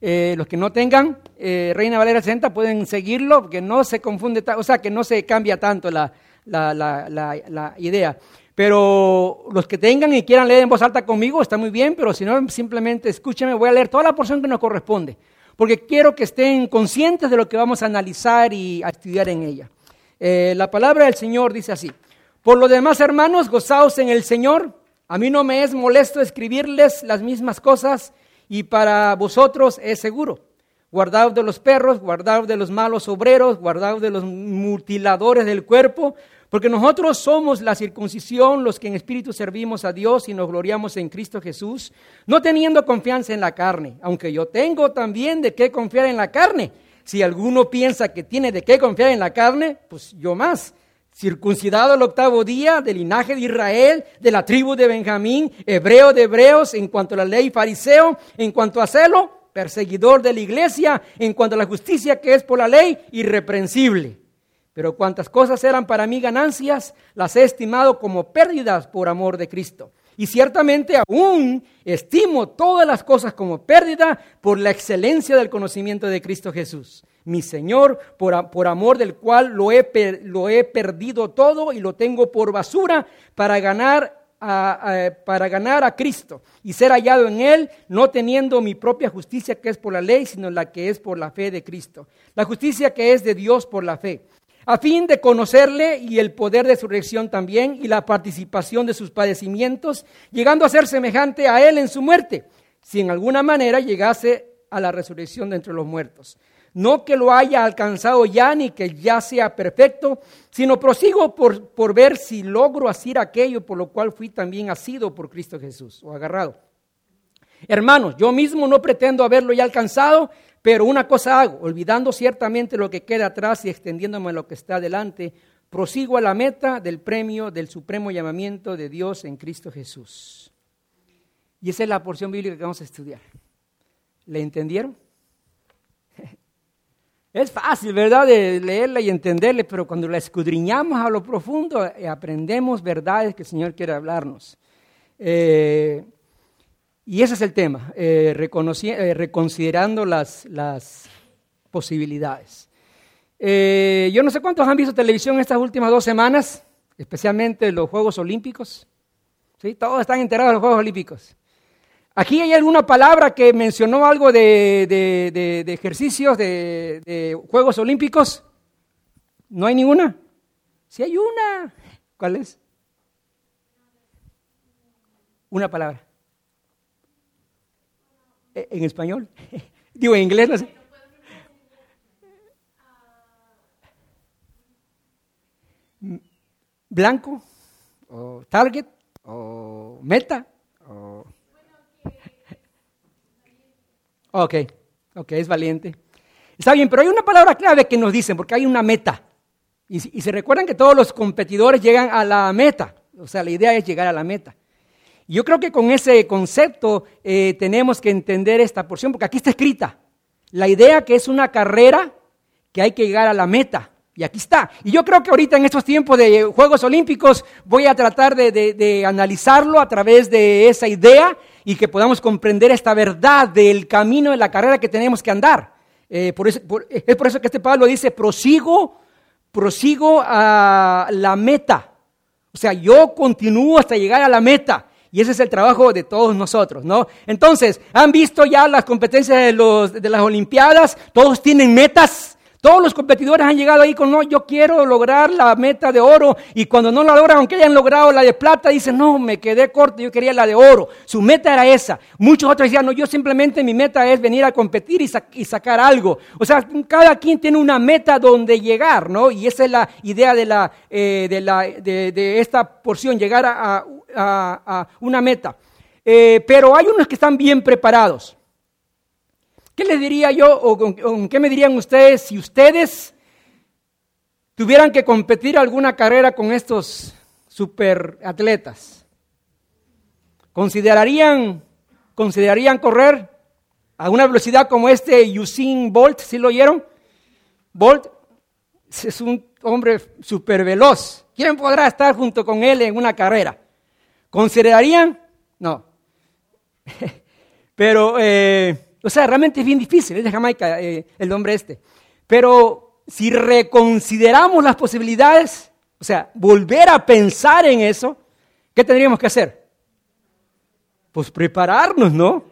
Eh, los que no tengan eh, Reina Valera 60 pueden seguirlo, porque no se confunde, o sea, que no se cambia tanto la, idea. Pero los que tengan y quieran leer en voz alta conmigo, está muy bien, pero si no, simplemente escúchenme, voy a leer toda la porción que nos corresponde, porque quiero que estén conscientes de lo que vamos a analizar y a estudiar en ella. Eh, la palabra del Señor dice así, por lo demás, hermanos, gozaos en el Señor. A mí no me es molesto escribirles las mismas cosas y para vosotros es seguro. Guardaos de los perros, guardaos de los malos obreros, guardaos de los mutiladores del cuerpo, porque nosotros somos la circuncisión, los que en espíritu servimos a Dios y nos gloriamos en Cristo Jesús, no teniendo confianza en la carne, aunque yo tengo también de qué confiar en la carne. Si alguno piensa que tiene de qué confiar en la carne, pues yo más. Circuncidado el octavo día del linaje de Israel, de la tribu de Benjamín, hebreo de hebreos, en cuanto a la ley fariseo, en cuanto a celo, perseguidor de la iglesia, en cuanto a la justicia que es por la ley, irreprensible. Pero cuantas cosas eran para mí ganancias, las he estimado como pérdidas por amor de Cristo. Y ciertamente aún estimo todas las cosas como pérdida por la excelencia del conocimiento de Cristo Jesús, mi Señor, por, amor del cual lo he, perdido todo y lo tengo por basura para ganar para ganar a Cristo y ser hallado en Él, no teniendo mi propia justicia que es por la ley, sino la que es por la fe de Cristo. La justicia que es de Dios por la fe, a fin de conocerle y el poder de su resurrección también y la participación de sus padecimientos, llegando a ser semejante a Él en su muerte, si en alguna manera llegase a la resurrección de entre los muertos. No que lo haya alcanzado ya ni que ya sea perfecto, sino prosigo por, por ver si logro hacer aquello por lo cual fui también asido por Cristo Jesús o agarrado. Hermanos, yo mismo no pretendo haberlo ya alcanzado, pero una cosa hago, olvidando ciertamente lo que queda atrás y extendiéndome a lo que está adelante, prosigo a la meta del premio del supremo llamamiento de Dios en Cristo Jesús. Y esa es la porción bíblica que vamos a estudiar. ¿Le entendieron? Es fácil, ¿verdad?, de leerla y entenderla, pero cuando la escudriñamos a lo profundo, eh, aprendemos verdades que el Señor quiere hablarnos. Eh, y ese es el tema, eh, reconsiderando las, las posibilidades. yo no sé cuántos han visto televisión estas últimas dos semanas, especialmente los Juegos Olímpicos. Todos están enterados de los Juegos Olímpicos. Aquí hay alguna palabra que mencionó algo de, ejercicios, de, Juegos Olímpicos. ¿No hay ninguna? Sí hay una. ¿Cuál es? Una palabra. ¿E, ¿En español? Digo, en inglés, no sé. Blanco, o target, o meta, o Ok, ok, es valiente. Está bien, pero hay una palabra clave que nos dicen, porque hay una meta. Y, se recuerdan que todos los competidores llegan a la meta. O sea, la idea es llegar a la meta. Y yo creo que con ese concepto eh, tenemos que entender esta porción, porque aquí está escrita. La idea que es una carrera que hay que llegar a la meta. Y aquí está. Y yo creo que ahorita en estos tiempos de Juegos Olímpicos voy a tratar de analizarlo a través de esa idea y que podamos comprender esta verdad del camino de la carrera que tenemos que andar. Eh, es por eso que este Pablo dice, prosigo, prosigo a la meta. O sea, yo continúo hasta llegar a la meta. Y ese es el trabajo de todos nosotros, ¿no? Entonces, ¿han visto ya las competencias de, los, de las Olimpiadas? Todos tienen metas. Todos los competidores han llegado ahí con, no, yo quiero lograr la meta de oro. Y cuando no la logran, aunque hayan logrado la de plata, dicen, no, me quedé corto, yo quería la de oro. Su meta era esa. Muchos otros decían, no, yo simplemente mi meta es venir a competir y, sacar algo. O sea, cada quien tiene una meta donde llegar, ¿no? Y esa es la idea de, la, eh, de, la, de, esta porción, llegar a, una meta. Eh, pero hay unos que están bien preparados. ¿Qué les diría yo o qué me dirían ustedes si ustedes tuvieran que competir alguna carrera con estos superatletas? ¿Considerarían, ¿Considerarían correr a una velocidad como este Usain Bolt? ¿Sí lo oyeron? Bolt es un hombre súper veloz. ¿Quién podrá estar junto con él en una carrera? ¿Considerarían? No. Pero eh, o sea, realmente es bien difícil, es de Jamaica eh, el hombre este. Pero si reconsideramos las posibilidades, o sea, volver a pensar en eso, ¿qué tendríamos que hacer? Pues prepararnos, ¿no?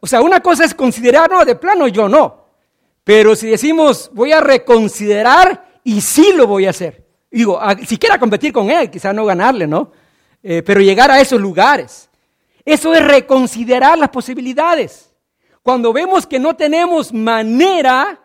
O sea, una cosa es considerarnos de plano, yo no. Pero si decimos, voy a reconsiderar y sí lo voy a hacer. Digo, si quiera competir con él, quizás no ganarle, ¿no? Eh, pero llegar a esos lugares. Eso es reconsiderar las posibilidades. Cuando vemos que no tenemos manera,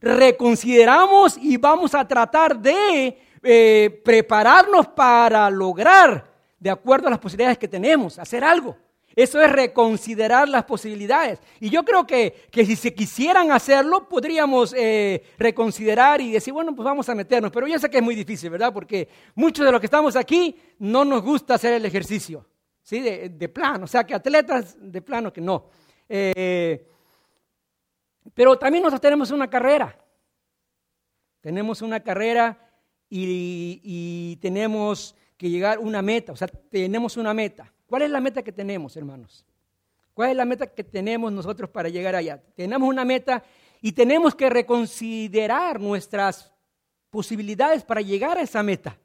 reconsideramos y vamos a tratar de eh, prepararnos para lograr, de acuerdo a las posibilidades que tenemos, hacer algo. Eso es reconsiderar las posibilidades. Y yo creo que, si se quisieran hacerlo, podríamos eh, reconsiderar y decir, bueno, pues vamos a meternos. Pero yo sé que es muy difícil, ¿verdad? Porque muchos de los que estamos aquí no nos gusta hacer el ejercicio, ¿sí? De, plano. O sea, que atletas de plano que no. Eh, pero también nosotros tenemos una carrera. Tenemos una carrera y, y tenemos que llegar a una meta. O sea, tenemos una meta. ¿Cuál es la meta que tenemos, hermanos? ¿Cuál es la meta que tenemos nosotros para llegar allá? Tenemos una meta y tenemos que reconsiderar nuestras posibilidades para llegar a esa meta.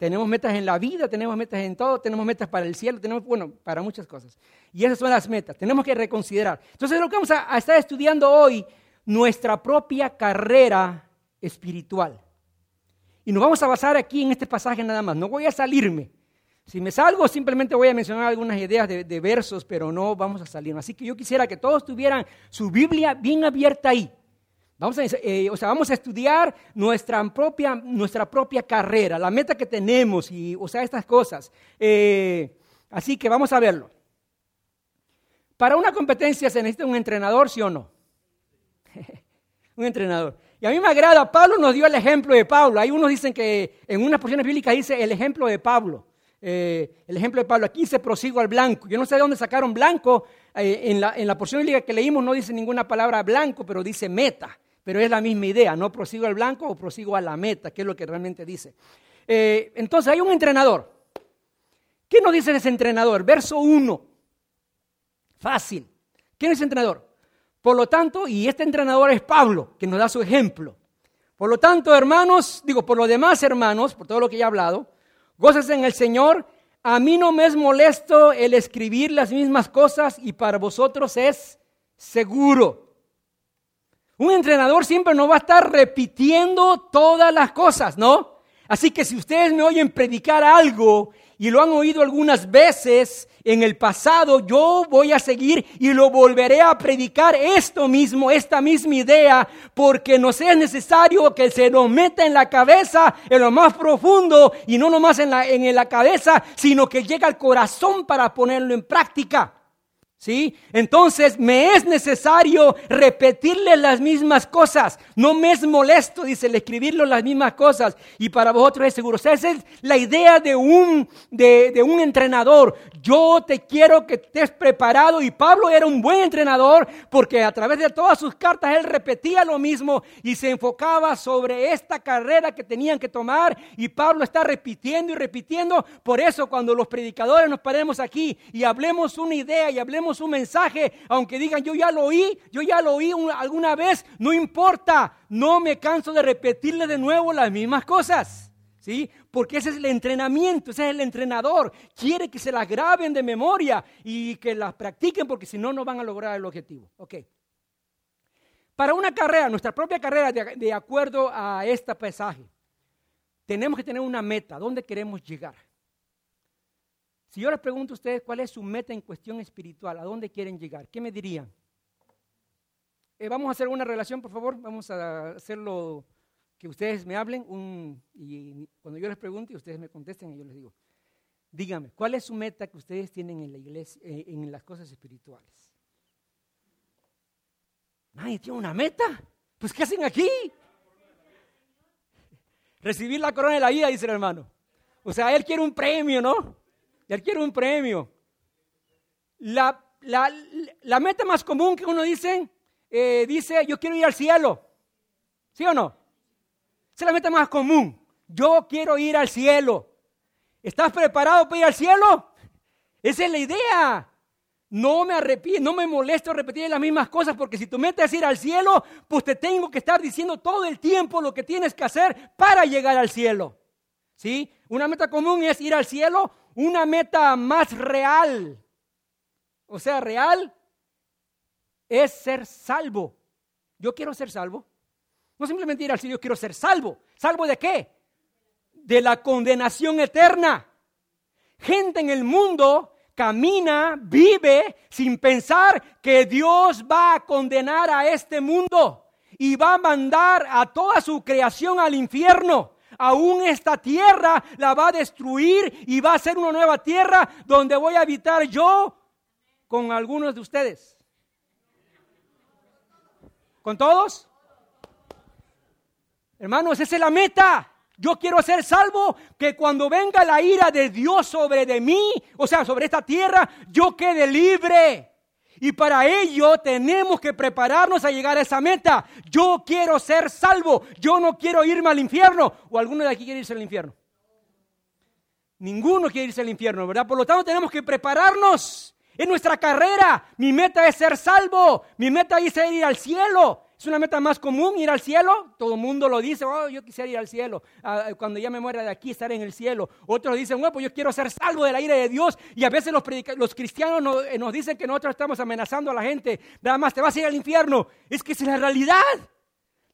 Tenemos metas en la vida, tenemos metas en todo, tenemos metas para el cielo, tenemos, bueno, para muchas cosas. Y esas son las metas, tenemos que reconsiderar. Entonces, lo que vamos a, estar estudiando hoy, nuestra propia carrera espiritual. Y nos vamos a basar aquí en este pasaje nada más. No voy a salirme. Si me salgo, simplemente voy a mencionar algunas ideas de, versos, pero no vamos a salir. Así que yo quisiera que todos tuvieran su Biblia bien abierta ahí. Vamos a, eh, o sea, vamos a estudiar nuestra propia, nuestra propia carrera, la meta que tenemos y, o sea, estas cosas. Eh, así que vamos a verlo. Para una competencia se necesita un entrenador, ¿sí o no? un entrenador. Y a mí me agrada, Pablo nos dio el ejemplo de Pablo. Hay unos dicen que en unas porciones bíblicas dice el ejemplo de Pablo. Eh, el ejemplo de Pablo, aquí se prosigo al blanco. Yo no sé de dónde sacaron blanco. En, la, en la porción bíblica que leímos no dice ninguna palabra blanco, pero dice meta. Pero es la misma idea, no prosigo al blanco o prosigo a la meta, que es lo que realmente dice. Eh, entonces hay un entrenador. ¿Qué nos dice ese entrenador? Verso 1. Fácil. ¿Quién es ese entrenador? Por lo tanto, y este entrenador es Pablo, que nos da su ejemplo. Por lo tanto, hermanos, digo, por lo demás, hermanos, por todo lo que ya he hablado, Gozas en el Señor. A mí no me es molesto el escribir las mismas cosas y para vosotros es seguro. Un entrenador siempre no va a estar repitiendo todas las cosas, ¿no? Así que si ustedes me oyen predicar algo y lo han oído algunas veces en el pasado, yo voy a seguir y lo volveré a predicar esto mismo, esta misma idea, porque nos es necesario que se nos meta en la cabeza, en lo más profundo, y no nomás en la, en la cabeza, sino que llega al corazón para ponerlo en práctica. ¿Sí? Entonces me es necesario repetirle las mismas cosas. No me es molesto, dice, el escribirle las mismas cosas. Y para vosotros es seguro. esa es la idea de un, de, de un entrenador. Yo te quiero que estés preparado. Y Pablo era un buen entrenador porque a través de todas sus cartas él repetía lo mismo y se enfocaba sobre esta carrera que tenían que tomar. Y Pablo está repitiendo y repitiendo. Por eso cuando los predicadores nos paremos aquí y hablemos una idea y hablemos un mensaje, aunque digan yo ya lo oí, yo ya lo oí alguna vez, no importa, no me canso de repetirle de nuevo las mismas cosas. ¿Sí? Porque ese es el entrenamiento, ese es el entrenador. Quiere que se las graben de memoria y que las practiquen porque si no, no van a lograr el objetivo. Ok. Para una carrera, nuestra propia carrera, de, de acuerdo a este pasaje, tenemos que tener una meta, ¿dónde queremos llegar? Si yo les pregunto a ustedes cuál es su meta en cuestión espiritual, ¿a dónde quieren llegar? ¿Qué me dirían? Eh, vamos a hacer una relación, por favor. Vamos a hacerlo que ustedes me hablen y cuando yo les pregunte y ustedes me contesten, yo les digo, díganme, ¿cuál es su meta que ustedes tienen en la iglesia, eh, en las cosas espirituales? Nadie tiene una meta. Pues ¿qué hacen aquí? Recibir la corona de la vida, dice el hermano. O sea, él quiere un premio, ¿no? Él quiere un premio. La, meta más común que uno dice, eh, dice, yo quiero ir al cielo. ¿Sí o no? Esa es la meta más común. Yo quiero ir al cielo. ¿Estás preparado para ir al cielo? Esa es la idea. no me arrepiento, no me molesto repetir las mismas cosas porque si tú metes ir al cielo, pues te tengo que estar diciendo todo el tiempo lo que tienes que hacer para llegar al cielo. ¿Sí? Una meta común es ir al cielo, una meta más real, o sea, real, es ser salvo. Yo quiero ser salvo. No simplemente ir al cielo, quiero ser salvo. ¿Salvo de qué? De la condenación eterna. Gente en el mundo camina, vive sin pensar que Dios va a condenar a este mundo y va a mandar a toda su creación al infierno. Aún esta tierra la va a destruir y va a ser una nueva tierra donde voy a habitar yo con algunos de ustedes. ¿Con todos? Hermanos, esa es la meta. Yo quiero ser salvo, que cuando venga la ira de Dios sobre de mí, o sea, sobre esta tierra, yo quede libre. Y para ello tenemos que prepararnos a llegar a esa meta. Yo quiero ser salvo, yo no quiero irme al infierno. ¿O alguno de aquí quiere irse al infierno? Ninguno quiere irse al infierno, ¿verdad? Por lo tanto, tenemos que prepararnos. En nuestra carrera, mi meta es ser salvo, mi meta es ir al cielo. Es una meta más común ir al cielo. Todo el mundo lo dice, oh, yo quisiera ir al cielo. Ah, cuando ya me muera de aquí, estar en el cielo. Otros dicen, bueno, pues yo quiero ser salvo de la ira de Dios. Y a veces los, los cristianos nos, eh, nos, dicen que nosotros estamos amenazando a la gente. Nada más, te vas a ir al infierno. Es que es la realidad.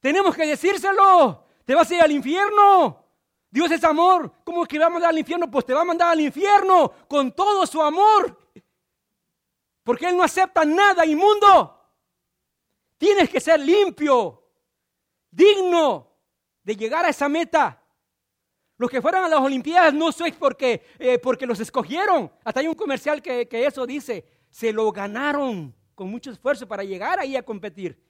Tenemos que decírselo. Te vas a ir al infierno. Dios es amor. ¿Cómo es que va a mandar al infierno? Pues te va a mandar al infierno con todo su amor. Porque Él no acepta nada inmundo. Tienes que ser limpio, digno de llegar a esa meta. Los que fueron a las Olimpiadas no sois porque, eh, porque los escogieron. Hasta hay un comercial que, eso dice. Se lo ganaron con mucho esfuerzo para llegar ahí a competir.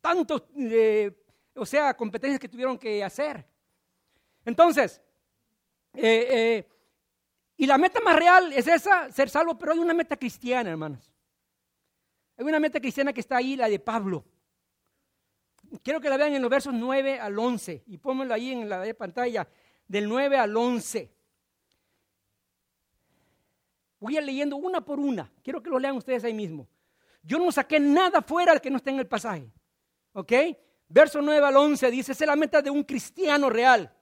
Tantos, eh, o sea, competencias que tuvieron que hacer. Entonces, eh, y la meta más real es esa, ser salvo, pero hay una meta cristiana, hermanos. Hay una meta cristiana que está ahí, la de Pablo. Quiero que la vean en los versos 9 al 11 y pónganlo ahí en la pantalla, del 9 al 11. Voy a leyendo una por una. Quiero que lo lean ustedes ahí mismo. Yo no saqué nada fuera que no esté en el pasaje. ¿Ok? Verso 9 al 11 dice, esa es la meta de un cristiano real.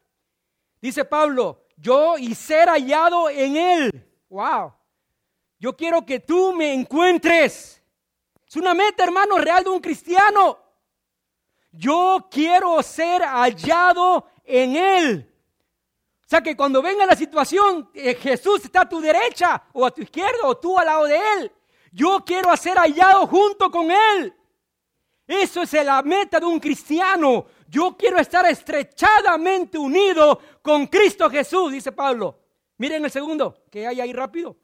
Dice Pablo, yo y ser hallado en él. Wow. Yo quiero que tú me encuentres es una meta, hermano, real de un cristiano. Yo quiero ser hallado en Él. O sea que cuando venga la situación, eh, Jesús está a tu derecha o a tu izquierda o tú al lado de Él. Yo quiero ser hallado junto con Él. Eso es la meta de un cristiano. Yo quiero estar estrechadamente unido con Cristo Jesús, dice Pablo. Miren el segundo, que hay ahí rápido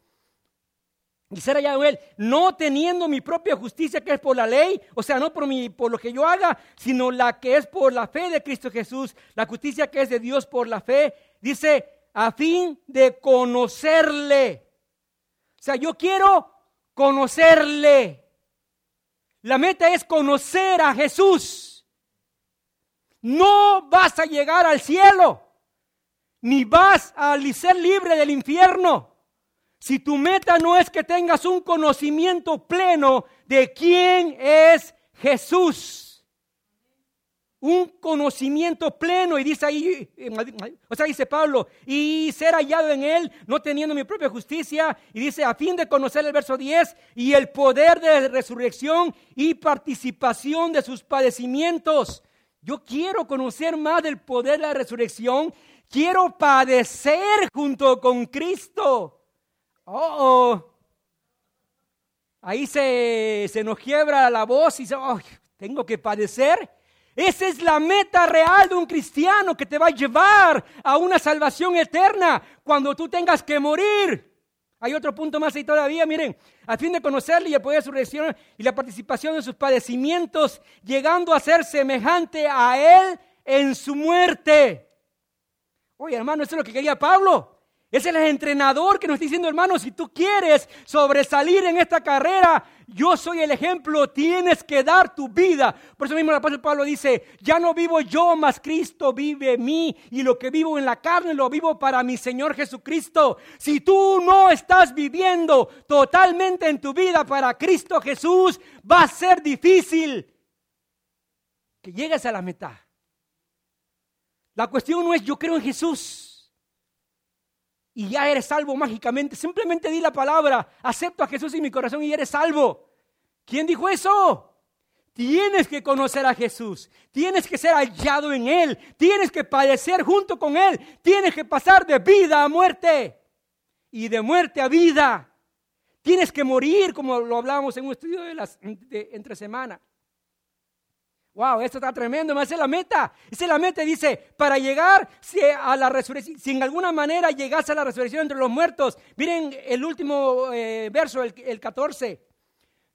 y ser hallado no teniendo mi propia justicia que es por la ley, o sea, no por, mi, por lo que yo haga, sino la que es por la fe de Cristo Jesús, la justicia que es de Dios por la fe, dice, a fin de conocerle. O sea, yo quiero conocerle. La meta es conocer a Jesús. No vas a llegar al cielo, ni vas a ser libre del infierno si tu meta no es que tengas un conocimiento pleno de quién es Jesús, un conocimiento pleno, y dice ahí, o sea, dice Pablo, y ser hallado en él, no teniendo mi propia justicia, y dice, a fin de conocer el verso 10, y el poder de resurrección y participación de sus padecimientos. Yo quiero conocer más del poder de la resurrección, quiero padecer junto con Cristo. Oh, Ahí se, se, nos quiebra la voz y dice, oh, tengo que padecer. Esa es la meta real de un cristiano que te va a llevar a una salvación eterna cuando tú tengas que morir. Hay otro punto más ahí todavía, miren, a fin de conocerle y de su resurrección y la participación de sus padecimientos, llegando a ser semejante a él en su muerte. Oye, hermano, eso es lo que quería Pablo. Es el entrenador que nos está diciendo, hermano, si tú quieres sobresalir en esta carrera, yo soy el ejemplo, tienes que dar tu vida. Por eso mismo el apóstol Pablo dice, ya no vivo yo, mas Cristo vive mí, y lo que vivo en la carne lo vivo para mi Señor Jesucristo. Si tú no estás viviendo totalmente en tu vida para Cristo Jesús, va a ser difícil que llegues a la meta. La cuestión no es yo creo en Jesús y ya eres salvo mágicamente. Simplemente di la palabra, acepto a Jesús en mi corazón y eres salvo. ¿Quién dijo eso? Tienes que conocer a Jesús, tienes que ser hallado en Él, tienes que padecer junto con Él, tienes que pasar de vida a muerte y de muerte a vida. Tienes que morir, como lo hablábamos en un estudio de, las, entre semana. Wow, esto está tremendo, esa es la meta. Esa es la meta, dice, para llegar a la resurrección, si en alguna manera llegase a la resurrección entre los muertos. Miren el último eh, verso, el, el 14.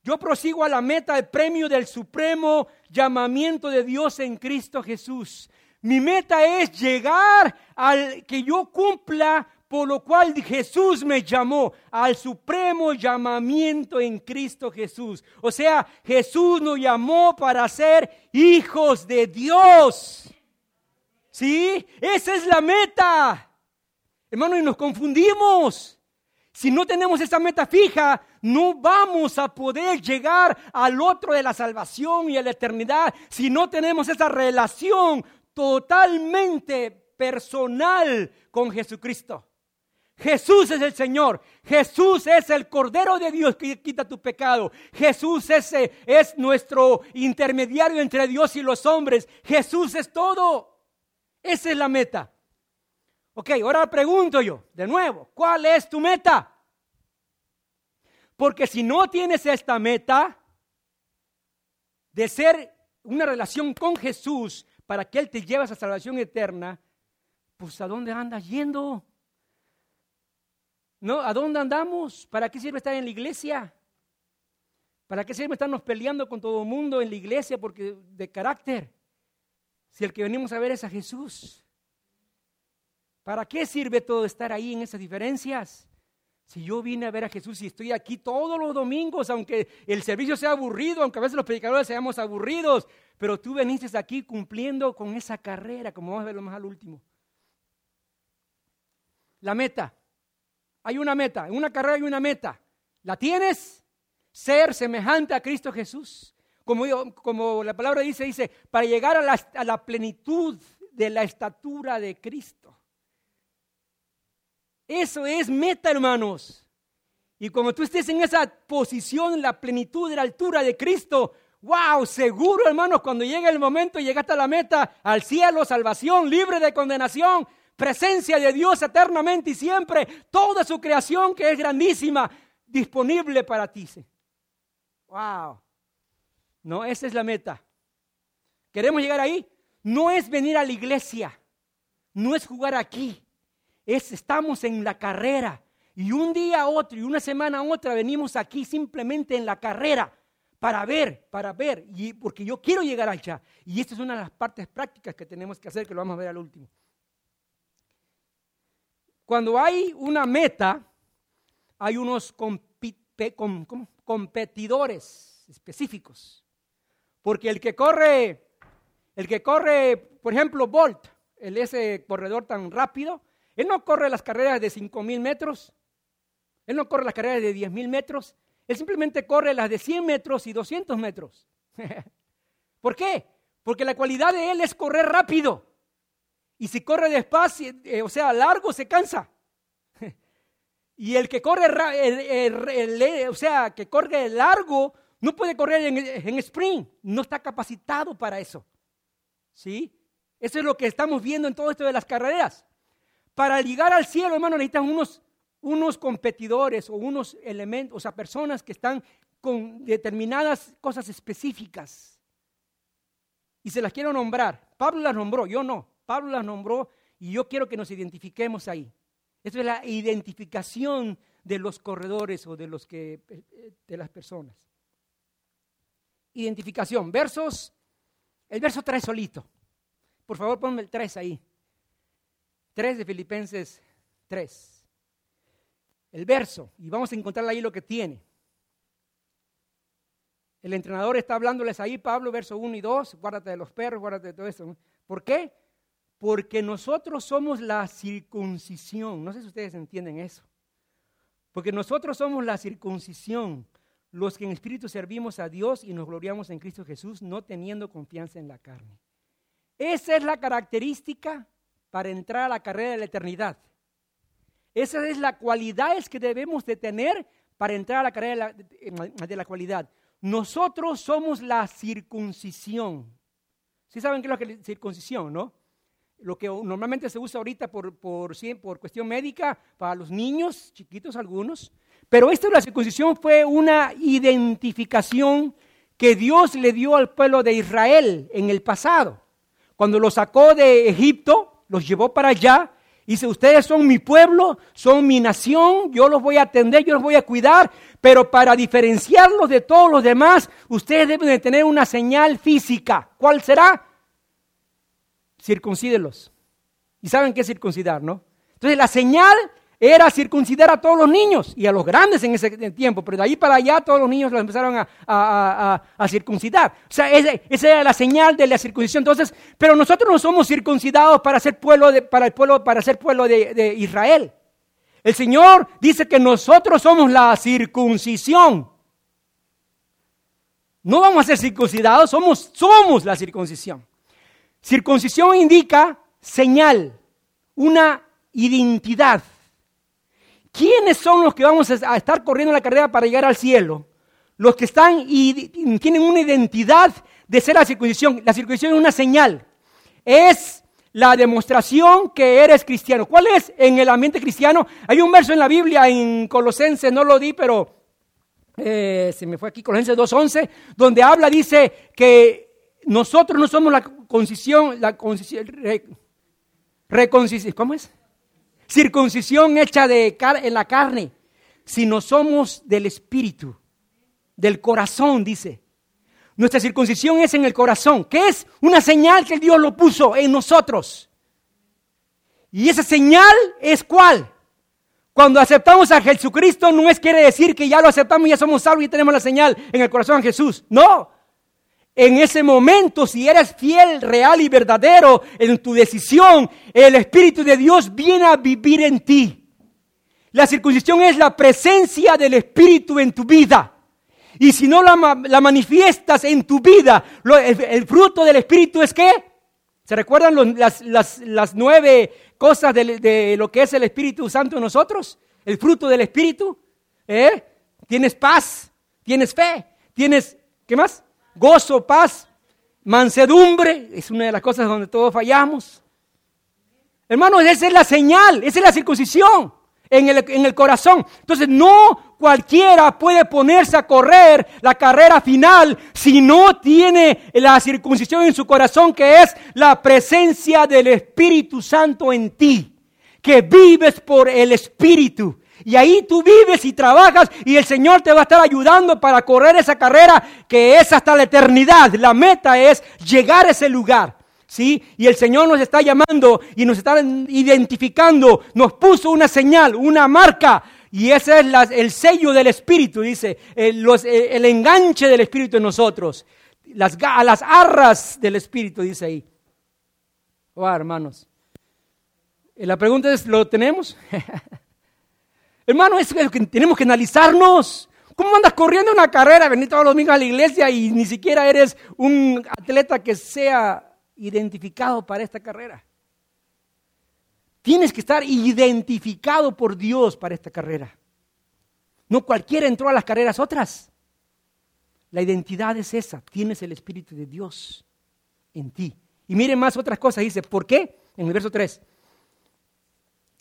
Yo prosigo a la meta, el premio del supremo llamamiento de Dios en Cristo Jesús. Mi meta es llegar al que yo cumpla por lo cual Jesús me llamó al supremo llamamiento en Cristo Jesús. O sea, Jesús nos llamó para ser hijos de Dios. ¿Sí? Esa es la meta. Hermano, y nos confundimos. Si no tenemos esa meta fija, no vamos a poder llegar al otro de la salvación y a la eternidad si no tenemos esa relación totalmente personal con Jesucristo. Jesús es el Señor. Jesús es el Cordero de Dios que quita tu pecado. Jesús es, es nuestro intermediario entre Dios y los hombres. Jesús es todo. Esa es la meta. Ok, ahora pregunto yo, de nuevo, ¿cuál es tu meta? Porque si no tienes esta meta de ser una relación con Jesús para que Él te lleve a salvación eterna, pues ¿a dónde andas yendo? ¿No? ¿A dónde andamos? ¿Para qué sirve estar en la iglesia? ¿Para qué sirve estarnos peleando con todo el mundo en la iglesia porque de carácter? Si el que venimos a ver es a Jesús. ¿Para qué sirve todo estar ahí en esas diferencias? Si yo vine a ver a Jesús y estoy aquí todos los domingos, aunque el servicio sea aburrido, aunque a veces los predicadores seamos aburridos, pero tú veniste aquí cumpliendo con esa carrera, como vamos a verlo más al último. La meta. Hay una meta, en una carrera hay una meta. ¿La tienes? Ser semejante a Cristo Jesús. Como, como la palabra dice, dice, para llegar a la, a la plenitud de la estatura de Cristo. Eso es meta, hermanos. Y como tú estés en esa posición, la plenitud de la altura de Cristo, wow, seguro, hermanos, cuando llegue el momento llegaste a la meta, al cielo, salvación, libre de condenación, presencia de Dios eternamente y siempre, toda su creación que es grandísima, disponible para ti. Wow. No, esa es la meta. ¿Queremos llegar ahí? No es venir a la iglesia, no es jugar aquí, es estamos en la carrera y un día a otro y una semana a otra venimos aquí simplemente en la carrera para ver, para ver, y porque yo quiero llegar allá. Y esta es una de las partes prácticas que tenemos que hacer, que lo vamos a ver al último. Cuando hay una meta, hay unos competidores específicos. Porque el que corre, el que corre, por ejemplo, Bolt, el ese corredor tan rápido, él no corre las carreras de 5 mil metros, él no corre las carreras de 10 mil metros, él simplemente corre las de 100 metros y 200 metros. ¿Por qué? Porque la cualidad de él es correr rápido. Y si corre despacio, eh, o sea, largo, se cansa. y el que corre, o sea, que corre largo, no puede correr en, sprint, no está capacitado para eso. ¿Sí? Eso es lo que estamos viendo en todo esto de las carreras. Para llegar al cielo, hermano, necesitan unos, unos competidores o unos elementos, o sea, personas que están con determinadas cosas específicas. Y se las quiero nombrar. Pablo las nombró, yo no. Pablo las nombró y yo quiero que nos identifiquemos ahí. Esto es la identificación de los corredores o de, los que, de las personas. Identificación. Versos, el verso 3 solito. Por favor, ponme el 3 ahí. 3 de Filipenses 3. el verso y vamos a encontrar ahí lo que tiene. El entrenador está hablándoles ahí, Pablo, verso 1 y 2, guárdate de los perros, guárdate de todo eso. ¿Por qué? Porque nosotros somos la circuncisión. No sé si ustedes entienden eso. Porque nosotros somos la circuncisión, los que en espíritu servimos a Dios y nos gloriamos en Cristo Jesús, no teniendo confianza en la carne. Esa es la característica para entrar a la carrera de la eternidad. Esa es la cualidad que debemos de tener para entrar a la carrera de la, cualidad. Nosotros somos la circuncisión. ¿Sí saben qué es la circuncisión, no? Lo que normalmente se usa ahorita por, por, por cuestión médica para los niños, chiquitos algunos. Pero esta la circuncisión fue una identificación que Dios le dio al pueblo de Israel en el pasado. Cuando los sacó de Egipto, los llevó para allá, dice, ustedes son mi pueblo, son mi nación, yo los voy a atender, yo los voy a cuidar, pero para diferenciarlos de todos los demás, ustedes deben de tener una señal física. ¿Cuál será? Circuncídelos. Y saben qué es circuncidar, ¿no? Entonces la señal era circuncidar a todos los niños y a los grandes en ese tiempo, pero de ahí para allá todos los niños los empezaron a, circuncidar. O sea, esa era la señal de la circuncisión. Entonces, pero nosotros no somos circuncidados para ser pueblo de, para el pueblo, para ser pueblo de, de Israel. El Señor dice que nosotros somos la circuncisión. No vamos a ser circuncidados, somos, somos la circuncisión. Circuncisión indica señal, una identidad. ¿Quiénes son los que vamos a estar corriendo la carrera para llegar al cielo? Los que están y tienen una identidad de ser la circuncisión. La circuncisión es una señal. Es la demostración que eres cristiano. ¿Cuál es en el ambiente cristiano? Hay un verso en la Biblia, en Colosenses, no lo di, pero eh, se me fue aquí, Colosenses 2.11, donde habla, dice que nosotros no somos la concisión, la concisión, reconciliación, ¿cómo es? circuncisión hecha de en la carne, sino somos del espíritu, del corazón, dice. Nuestra circuncisión es en el corazón, que es una señal que Dios lo puso en nosotros. Y esa señal es cuál? Cuando aceptamos a Jesucristo no es quiere decir que ya lo aceptamos, ya somos salvos y tenemos la señal en el corazón de Jesús. No, en ese momento, si eres fiel, real y verdadero en tu decisión, el Espíritu de Dios viene a vivir en ti. La circuncisión es la presencia del Espíritu en tu vida. Y si no la, manifiestas en tu vida, el, fruto del Espíritu es qué? ¿Se recuerdan las, nueve cosas de, lo que es el Espíritu Santo en nosotros? El fruto del Espíritu. ¿Eh? Tienes paz, tienes fe, tienes, ¿qué más? Gozo, paz, mansedumbre, es una de las cosas donde todos fallamos. Hermanos, esa es la señal, esa es la circuncisión en el, en el corazón. Entonces, no cualquiera puede ponerse a correr la carrera final si no tiene la circuncisión en su corazón, que es la presencia del Espíritu Santo en ti, que vives por el Espíritu. Y ahí tú vives y trabajas y el Señor te va a estar ayudando para correr esa carrera que es hasta la eternidad. La meta es llegar a ese lugar. ¿Sí? Y el Señor nos está llamando y nos está identificando, nos puso una señal, una marca, y ese es el sello del Espíritu, dice, el, el, enganche del Espíritu en nosotros, las, las arras del Espíritu, dice ahí. Oh, hermanos. La pregunta es, ¿lo tenemos? Hermano, es lo que tenemos que analizarnos. ¿Cómo andas corriendo una carrera, venir todos los domingos a la iglesia y ni siquiera eres un atleta que sea identificado para esta carrera? Tienes que estar identificado por Dios para esta carrera. No cualquiera entró a las carreras otras. La identidad es esa, tienes el Espíritu de Dios en ti. Y miren más otras cosas, dice, ¿por qué? En el verso 3.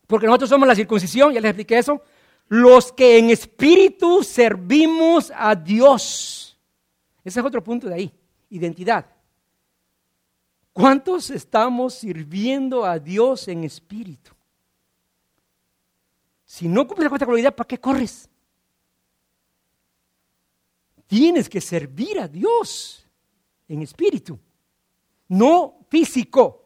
Porque nosotros somos la circuncisión, ya les expliqué eso, los que en espíritu servimos a Dios. Ese es otro punto de ahí, identidad. ¿Cuántos estamos sirviendo a Dios en espíritu? Si no cumples con esta cualidad, ¿para qué corres? Tienes que servir a Dios en espíritu, no físico.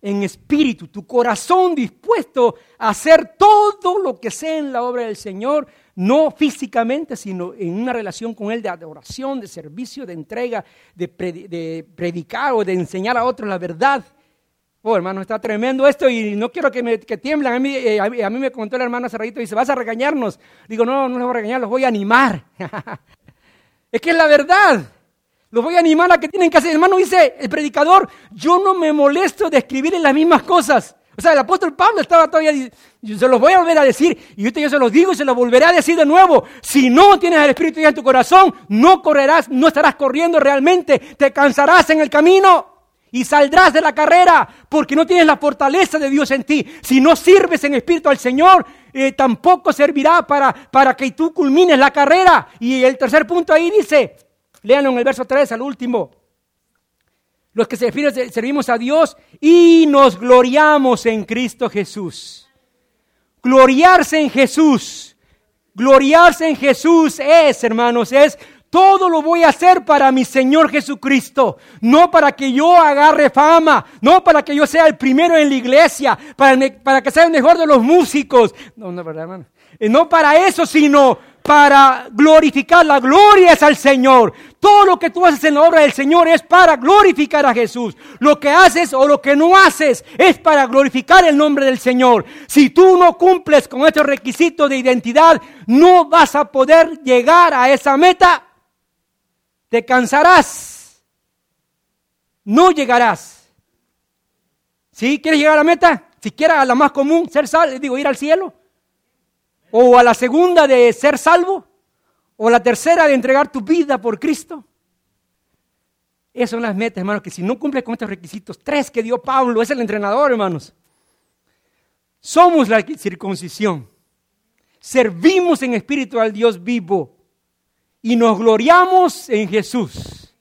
En espíritu, tu corazón dispuesto a hacer todo lo que sea en la obra del Señor, no físicamente, sino en una relación con Él de adoración, de servicio, de entrega, de, predicar o de enseñar a otros la verdad. Oh, hermano, está tremendo esto y no quiero que, me, que tiemblen. A mí, eh, a, mí, me contó el hermano hace ratito dice, ¿vas a regañarnos? Digo, no, no los voy a regañar, los voy a animar. es que es la verdad. Los voy a animar a que tienen que hacer. Hermano, dice el predicador, yo no me molesto de escribir en las mismas cosas. O sea, el apóstol Pablo estaba todavía, se los voy a volver a decir, y yo, yo se los digo y se los volveré a decir de nuevo. Si no tienes el Espíritu en tu corazón, no correrás, no estarás corriendo realmente, te cansarás en el camino y saldrás de la carrera porque no tienes la fortaleza de Dios en ti. Si no sirves en espíritu al Señor, eh, tampoco servirá para, para que tú culmines la carrera. Y el tercer punto ahí dice, léanlo en el verso 3 al último los que servimos a Dios y nos gloriamos en Cristo Jesús. Gloriarse en Jesús. Gloriarse en Jesús es, hermanos, es todo lo voy a hacer para mi Señor Jesucristo, no para que yo agarre fama, no para que yo sea el primero en la iglesia, para, para que sea el mejor de los músicos. No, no, ¿verdad, hermano? Eh, no para eso, sino para glorificar. La gloria es al Señor. Todo lo que tú haces en la obra del Señor es para glorificar a Jesús. Lo que haces o lo que no haces es para glorificar el nombre del Señor. Si tú no cumples con estos requisitos de identidad, no vas a poder llegar a esa meta. Te cansarás. No llegarás. ¿Sí? ¿Quieres llegar a la meta? Si quieres a la más común, ser sal, digo, ir al cielo o a la segunda de ser salvo, o a la tercera de entregar tu vida por Cristo. Esas son las metas, hermanos, que si no cumples con estos requisitos, tres que dio Pablo, es el entrenador, hermanos. Somos la circuncisión. Servimos en espíritu al Dios vivo y nos gloriamos en Jesús.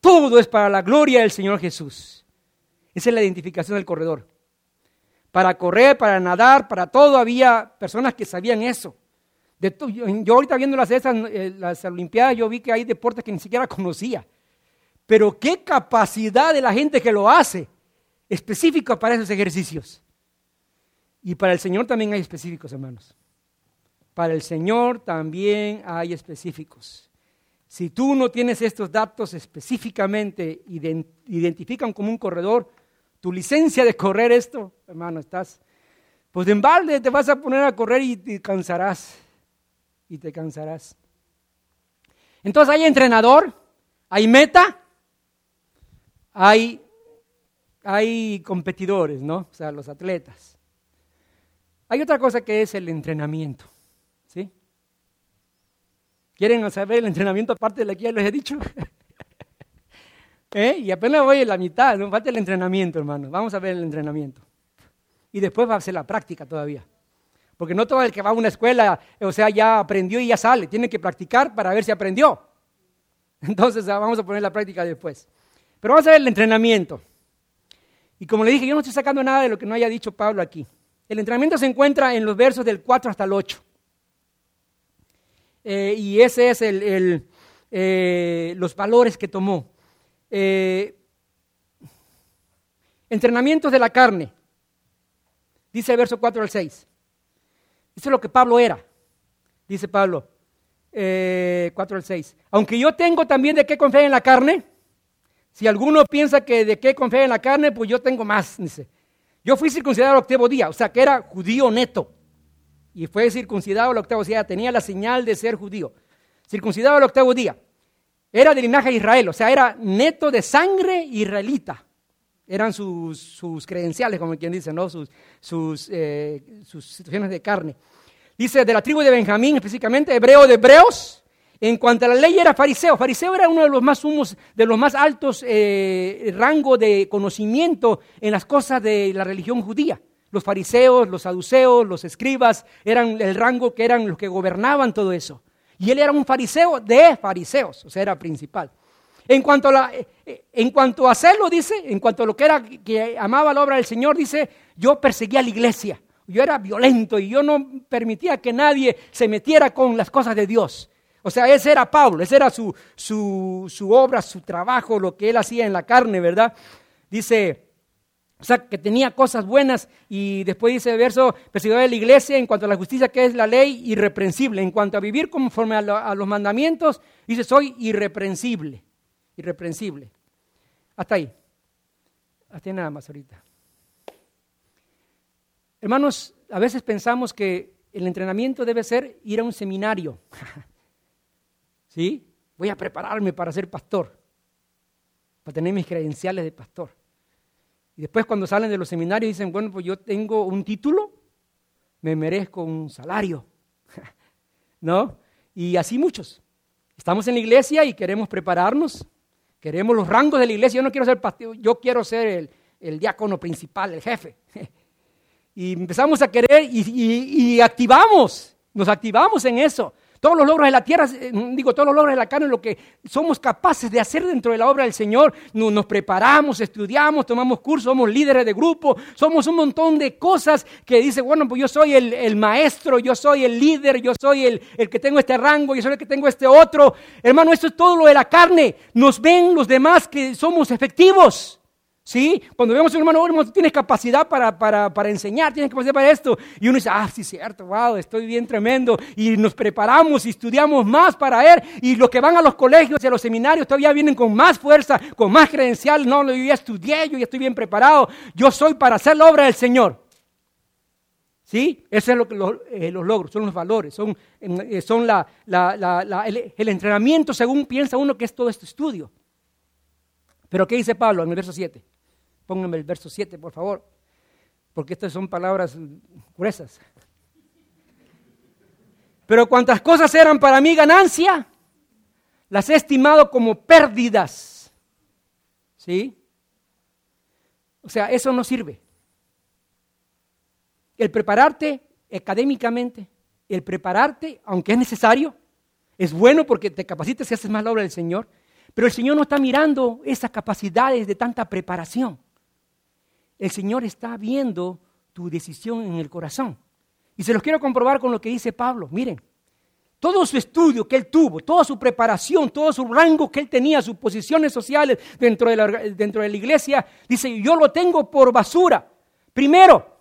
Todo es para la gloria del Señor Jesús. Esa es la identificación del corredor. Para correr, para nadar, para todo había personas que sabían eso. yo ahorita viendo eh, las Olimpiadas, yo vi que hay deportes que ni siquiera conocía. Pero qué capacidad de la gente que lo hace, específico para esos ejercicios. Y para el Señor también hay específicos, hermanos. Para el Señor también hay específicos. Si tú no tienes estos datos específicamente, identifican como un corredor, tu licencia de correr esto, hermano, estás, pues en balde te vas a poner a correr y te cansarás, y te cansarás. Entonces hay entrenador, hay meta, hay, hay competidores, ¿no? O sea, los atletas. Hay otra cosa que es el entrenamiento, ¿sí? ¿Quieren saber el entrenamiento aparte de lo que ya les he dicho? ¿Eh? Y apenas voy a la mitad, no falta el entrenamiento, hermano. Vamos a ver el entrenamiento. Y después va a ser la práctica todavía. Porque no todo el que va a una escuela, o sea, ya aprendió y ya sale. Tiene que practicar para ver si aprendió. Entonces ah, vamos a poner la práctica después. Pero vamos a ver el entrenamiento. Y como le dije, yo no estoy sacando nada de lo que no haya dicho Pablo aquí. El entrenamiento se encuentra en los versos del 4 hasta el 8. Eh, y ese es el, eh, los valores que tomó. Eh, entrenamientos de la carne. Dice el verso 4 al 6. Eso es lo que Pablo era. Dice Pablo, 4 eh, al 6. Aunque yo tengo también de qué confiar en la carne, si alguno piensa que de qué confiar en la carne, pues yo tengo más. Dice. Yo fui circuncidado el octavo día, o sea que era judío neto. Y fue circuncidado el octavo día, tenía la señal de ser judío. Circuncidado el octavo día. Era de linaje de Israel, o sea, era neto de sangre israelita. Eran sus, credenciales, como quien dice, ¿no? sus, sus, eh, sus situaciones de carne. Dice, de la tribu de Benjamín, específicamente, hebreo de hebreos. En cuanto a la ley, era fariseo. Fariseo era uno de los más humos, de los más altos eh, rango de conocimiento en las cosas de la religión judía. Los fariseos, los saduceos, los escribas eran el rango que eran los que gobernaban todo eso. Y él era un fariseo de fariseos, o sea, era principal. En cuanto, a la, eh, a hacerlo, dice, en cuanto a lo que era que amaba la obra del Señor, dice, yo perseguía a la iglesia. Yo era violento y yo no permitía que nadie se metiera con las cosas de Dios. O sea, ese era Pablo, ese era su, su, su obra, su trabajo, lo que él hacía en la carne, ¿verdad? Dice, O sea, que tenía cosas buenas y después dice el verso, perseguidor de la iglesia en cuanto a la justicia que es la ley, irreprensible. En cuanto a vivir conforme a, los mandamientos, dice, soy irreprensible. Irreprensible. Hasta ahí. Hasta nada más ahorita. Hermanos, a veces pensamos que el entrenamiento debe ser ir a un seminario. ¿Sí? Voy a prepararme para ser pastor, para tener mis credenciales de pastor. Y después cuando salen de los seminarios dicen, bueno, pues yo tengo un título, me merezco un salario. ¿No? Y así muchos. Estamos en la iglesia y queremos prepararnos, queremos los rangos de la iglesia. Yo no quiero ser pastor, yo quiero ser el, el diácono principal, el jefe. y empezamos a querer y activamos, nos activamos en eso. Todos los logros de la tierra, eh, digo, todos los logros de la carne, lo que somos capaces de hacer dentro de la obra del Señor, nos preparamos, estudiamos, tomamos cursos, somos líderes de grupo, somos un montón de cosas que dice, bueno, pues yo soy el, maestro, yo soy el líder, yo soy el, el, que tengo este rango, yo soy el que tengo este otro. Hermano, esto es todo lo de la carne. Nos ven los demás que somos efectivos. ¿Sí? Cuando vemos a un hermano, hermano, tienes capacidad para, para, para, enseñar, tienes capacidad para esto. Y uno dice, ah, sí, cierto, wow, estoy bien tremendo. Y nos preparamos y estudiamos más para él. Y los que van a los colegios y a los seminarios todavía vienen con más fuerza, con más credencial. No, yo ya estudié, yo ya estoy bien preparado. Yo soy para hacer la obra del Señor. ¿Sí? Ese es lo que los, eh, los logros, son los valores, son, eh, son la, la, la, el, el entrenamiento según piensa uno que es todo este estudio. Pero ¿qué dice Pablo en el verso 7? Pónganme el verso 7, por favor, porque estas son palabras gruesas. Pero cuantas cosas eran para mí ganancia, las he estimado como pérdidas. ¿Sí? O sea, eso no sirve. El prepararte académicamente, el prepararte, aunque es necesario, es bueno porque te capacitas y haces más la obra del Señor, pero el Señor no está mirando esas capacidades de tanta preparación el Señor está viendo tu decisión en el corazón. Y se los quiero comprobar con lo que dice Pablo. Miren, todo su estudio que él tuvo, toda su preparación, todo su rango que él tenía, sus posiciones sociales dentro de la, iglesia, dice, yo lo tengo por basura. Primero,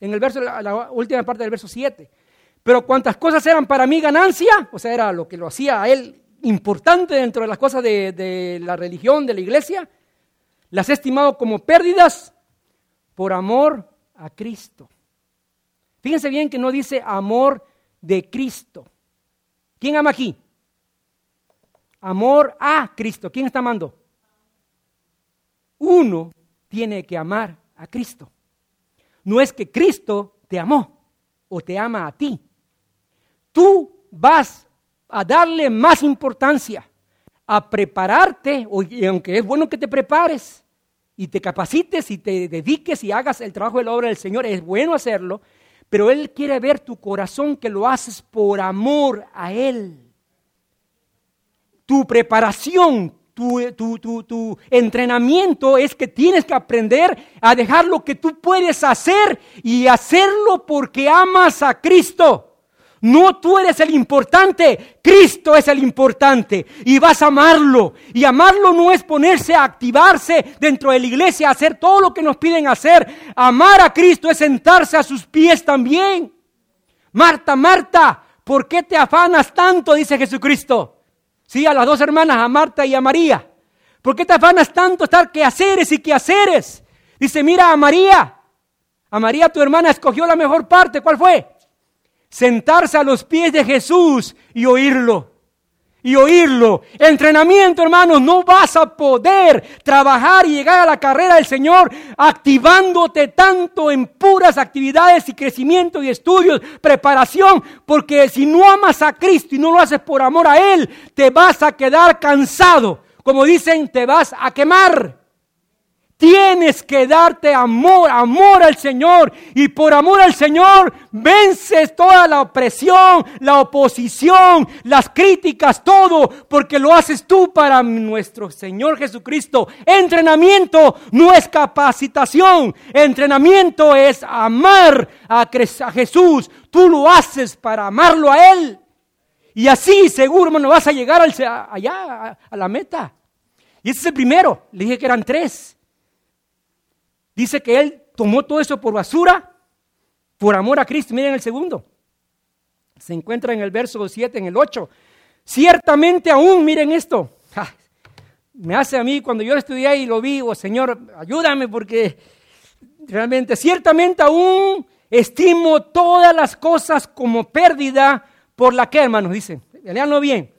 en el verso, la, última parte del verso 7. Pero cuantas cosas eran para mí ganancia, o sea, era lo que lo hacía a él importante dentro de las cosas de la religión, de la iglesia, las he estimado como pérdidas por amor a Cristo. Fíjense bien que no dice amor de Cristo. ¿Quién ama aquí? Amor a Cristo. ¿Quién está amando? Uno tiene que amar a Cristo. No es que Cristo te amó o te ama a ti. Tú vas a darle más importancia a prepararte, aunque es bueno que te prepares, y te capacites y te dediques y hagas el trabajo de la obra del Señor, es bueno hacerlo, pero Él quiere ver tu corazón que lo haces por amor a Él. Tu preparación, tu, tu, entrenamiento es que tienes que aprender a dejar lo que tú puedes hacer y hacerlo porque amas a Cristo. No tú eres el importante, Cristo es el importante y vas a amarlo. Y amarlo no es ponerse a activarse dentro de la iglesia, hacer todo lo que nos piden hacer. Amar a Cristo es sentarse a sus pies también. Marta, Marta, ¿por qué te afanas tanto? Dice Jesucristo. Sí, a las dos hermanas, a Marta y a María. ¿Por qué te afanas tanto estar quehaceres y quehaceres? Dice, mira a María. A María tu hermana escogió la mejor parte. ¿Cuál fue? Sentarse a los pies de Jesús y oírlo. Y oírlo. Entrenamiento, hermanos, no vas a poder trabajar y llegar a la carrera del Señor activándote tanto en puras actividades y crecimiento y estudios, preparación, porque si no amas a Cristo y no lo haces por amor a Él, te vas a quedar cansado. Como dicen, te vas a quemar. Tienes que darte amor, amor al Señor. Y por amor al Señor vences toda la opresión, la oposición, las críticas, todo, porque lo haces tú para nuestro Señor Jesucristo. Entrenamiento no es capacitación. Entrenamiento es amar a, Jesús. Tú lo haces para amarlo a Él. Y así seguro, hermano, vas a llegar allá, a la meta. Y ese es el primero. Le dije que eran tres. Dice que Él tomó todo eso por basura, por amor a Cristo. Miren el segundo. Se encuentra en el verso 7, en el 8. Ciertamente aún, miren esto. me hace a mí, cuando yo estudié y lo vi, oh Señor, ayúdame porque realmente, ciertamente aún estimo todas las cosas como pérdida por la que, hermanos, dicen, leanlo bien,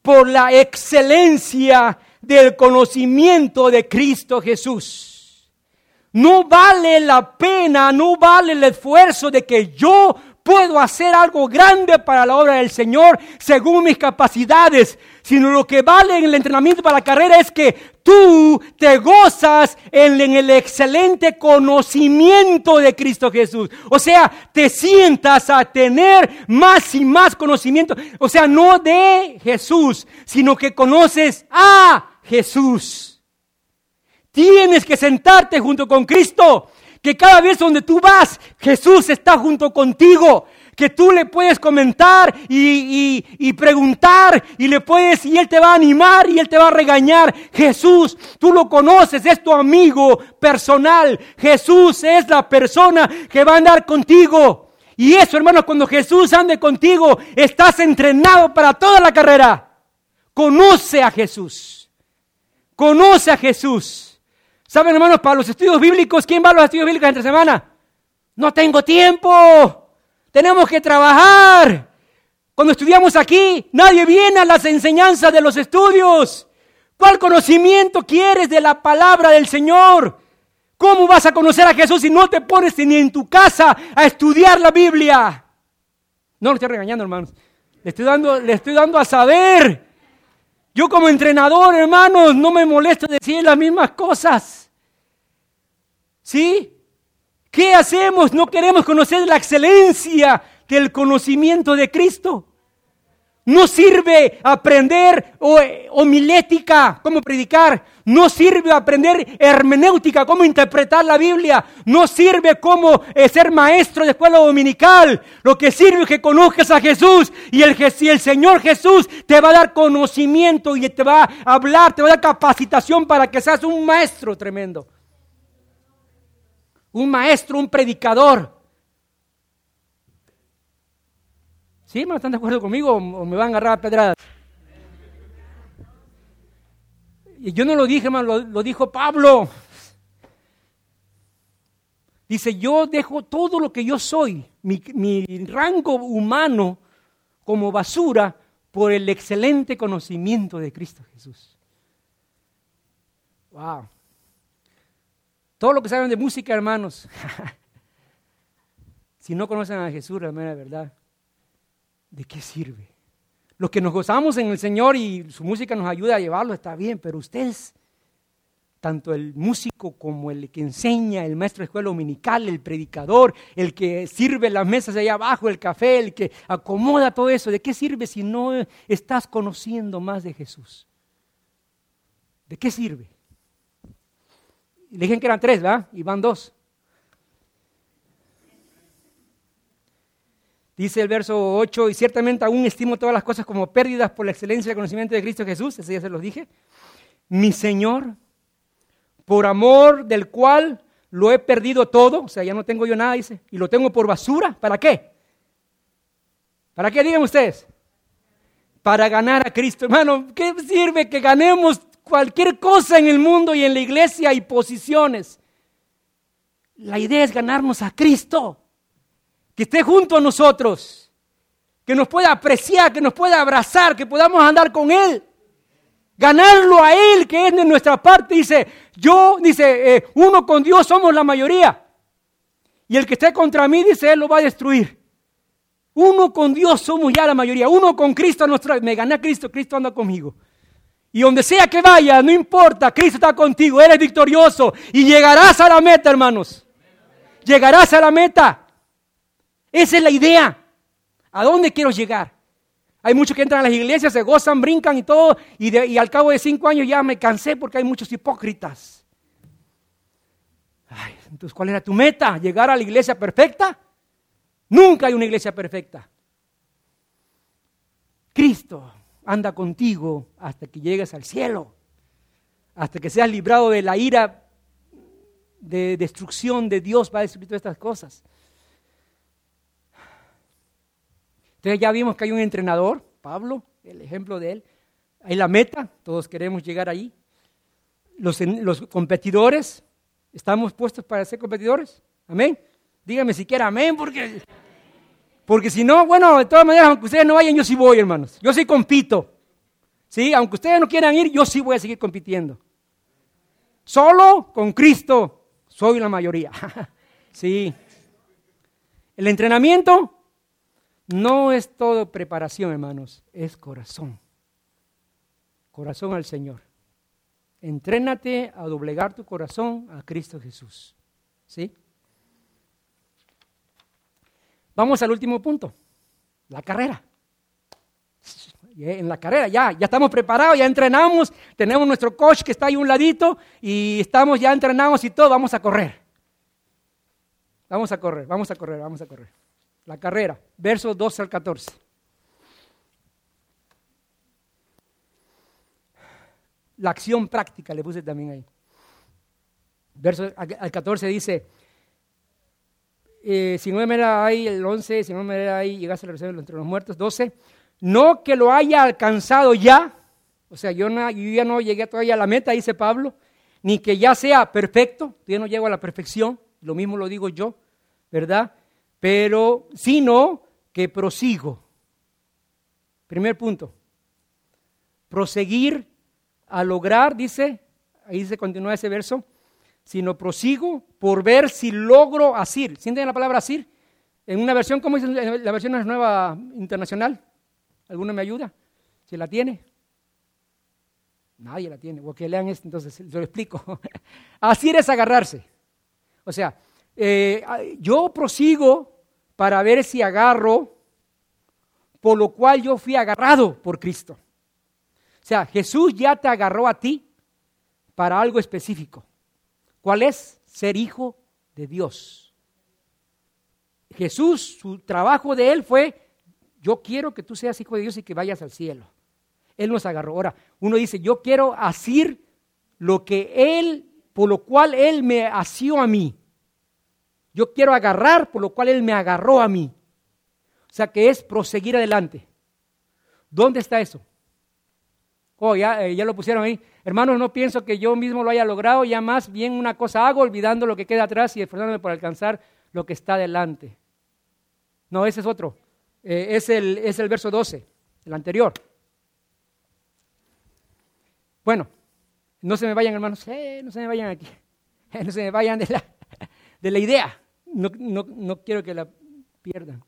por la excelencia del conocimiento de Cristo Jesús. No vale la pena, no vale el esfuerzo de que yo puedo hacer algo grande para la obra del Señor según mis capacidades, sino lo que vale en el entrenamiento para la carrera es que tú te gozas en, el excelente conocimiento de Cristo Jesús. O sea, te sientas a tener más y más conocimiento. O sea, no de Jesús, sino que conoces a Jesús. Tienes que sentarte junto con Cristo. Que cada vez donde tú vas, Jesús está junto contigo. Que tú le puedes comentar y, preguntar y le puedes, y Él te va a animar y Él te va a regañar. Jesús, tú lo conoces, es tu amigo personal. Jesús es la persona que va a andar contigo. Y eso, hermanos, cuando Jesús ande contigo, estás entrenado para toda la carrera. Conoce a Jesús. Conoce a Jesús. ¿Saben, hermanos, para los estudios bíblicos, quién va a los estudios bíblicos entre semana? No tengo tiempo. Tenemos que trabajar. Cuando estudiamos aquí, nadie viene a las enseñanzas de los estudios. ¿Cuál conocimiento quieres de la palabra del Señor? ¿Cómo vas a conocer a Jesús si no te pones ni en tu casa a estudiar la Biblia? No lo estoy regañando, hermanos. Le estoy dando, le estoy dando a saber. Yo como entrenador, hermanos, no me molesto decir las mismas cosas. ¿Sí? ¿Qué hacemos? No queremos conocer la excelencia del conocimiento de Cristo. No sirve aprender homilética, cómo predicar. No sirve aprender hermenéutica, cómo interpretar la Biblia. No sirve cómo eh, ser maestro de escuela dominical. Lo que sirve es que conozcas a Jesús y el, y el Señor Jesús te va a dar conocimiento y te va a hablar, te va a dar capacitación para que seas un maestro tremendo un maestro, un predicador. ¿Sí, ¿No ¿Están de acuerdo conmigo o me van a agarrar a pedradas? Y yo no lo dije, hermano, lo, dijo Pablo. Dice, yo dejo todo lo que yo soy, mi, mi rango humano, como basura por el excelente conocimiento de Cristo Jesús. Wow. Todo lo que saben de música, hermanos, si no conocen a Jesús, la verdad, ¿de qué sirve? Los que nos gozamos en el Señor y su música nos ayuda a llevarlo, está bien, pero ustedes, tanto el músico como el que enseña, el maestro de escuela dominical, el predicador, el que sirve las mesas allá abajo, el café, el que acomoda todo eso, ¿de qué sirve si no estás conociendo más de Jesús? ¿De qué sirve? Le dije que eran tres, ¿verdad? Y van dos. Dice el verso 8, y ciertamente aún estimo todas las cosas como pérdidas por la excelencia del conocimiento de Cristo Jesús, ese ya se los dije. Mi Señor, por amor del cual lo he perdido todo, o sea, ya no tengo yo nada, dice, y lo tengo por basura, ¿para qué? ¿Para qué digan ustedes? Para ganar a Cristo. Hermano, ¿qué sirve que ganemos cualquier cosa en el mundo y en la iglesia y posiciones. La idea es ganarnos a Cristo, que esté junto a nosotros, que nos pueda apreciar, que nos pueda abrazar, que podamos andar con Él. Ganarlo a Él, que es de nuestra parte. Dice, yo, dice, eh, uno con Dios somos la mayoría. Y el que esté contra mí, dice, Él lo va a destruir. Uno con Dios somos ya la mayoría. Uno con Cristo, nuestra, me gané a Cristo, Cristo anda conmigo. Y donde sea que vaya, no importa, Cristo está contigo, eres victorioso y llegarás a la meta, hermanos. Llegarás a la meta. Esa es la idea. ¿A dónde quiero llegar? Hay muchos que entran a las iglesias, se gozan, brincan y todo, y, y al cabo de cinco años ya me cansé porque hay muchos hipócritas. Ay, entonces, ¿cuál era tu meta? ¿Llegar a la iglesia perfecta? Nunca hay una iglesia perfecta. Cristo anda contigo hasta que llegues al cielo, hasta que seas librado de la ira de destrucción de Dios va a destruir todas estas cosas. Entonces ya vimos que hay un entrenador, Pablo, el ejemplo de él. Hay la meta, todos queremos llegar ahí. Los, los competidores, ¿estamos puestos para ser competidores? Amén. Dígame siquiera amén, porque, porque si no, bueno, de todas maneras, aunque ustedes no vayan, yo sí voy, hermanos. Yo sí compito. ¿Sí? Aunque ustedes no quieran ir, yo sí voy a seguir compitiendo. Solo con Cristo soy la mayoría. sí. El entrenamiento no es todo preparación, hermanos, es corazón. Corazón al Señor. Entrénate a doblegar tu corazón a Cristo Jesús. ¿Sí? Vamos al último punto, la carrera. En la carrera ya, ya estamos preparados, ya entrenamos, tenemos nuestro coach que está ahí un ladito y estamos ya entrenados y todo, vamos a correr. Vamos a correr, vamos a correr, vamos a correr. La carrera, versos 12 al 14. La acción práctica le puse también ahí. Verso al 14 dice, eh, si no me era ahí, el 11, si no me era ahí, llegase a la resurrección entre los muertos, 12, no que lo haya alcanzado ya, o sea, yo, ya no llegué todavía a la meta, dice Pablo, ni que ya sea perfecto, yo no llego a la perfección, lo mismo lo digo yo, ¿verdad? Pero, sino que prosigo. Primer punto, proseguir a lograr, dice, ahí se continúa ese verso, sino prosigo por ver si logro asir. ¿Sienten la palabra asir? En una versión, ¿cómo dice la versión nueva internacional? ¿Alguno me ayuda? ¿Se la tiene? Nadie la tiene. O que lean esto, entonces lo explico. asir es agarrarse. O sea, eh, yo prosigo para ver si agarro, por lo cual yo fui agarrado por Cristo. O sea, Jesús ya te agarró a ti para algo específico. ¿Cuál es? Ser hijo de Dios. Jesús, su trabajo de él fue, yo quiero que tú seas hijo de Dios y que vayas al cielo. Él nos agarró. Ahora, uno dice, yo quiero asir lo que él, por lo cual él me asió a mí. Yo quiero agarrar por lo cual él me agarró a mí. O sea, que es proseguir adelante. ¿Dónde está eso? Oh, ya, eh, ya lo pusieron ahí. Hermanos, no pienso que yo mismo lo haya logrado, ya más bien una cosa hago, olvidando lo que queda atrás y esforzándome por alcanzar lo que está delante. No, ese es otro. Eh, es, el, es el verso 12, el anterior. Bueno, no se me vayan, hermanos, eh, no se me vayan aquí. no se me vayan de la, de la idea. No, no, quiero que la pierdan.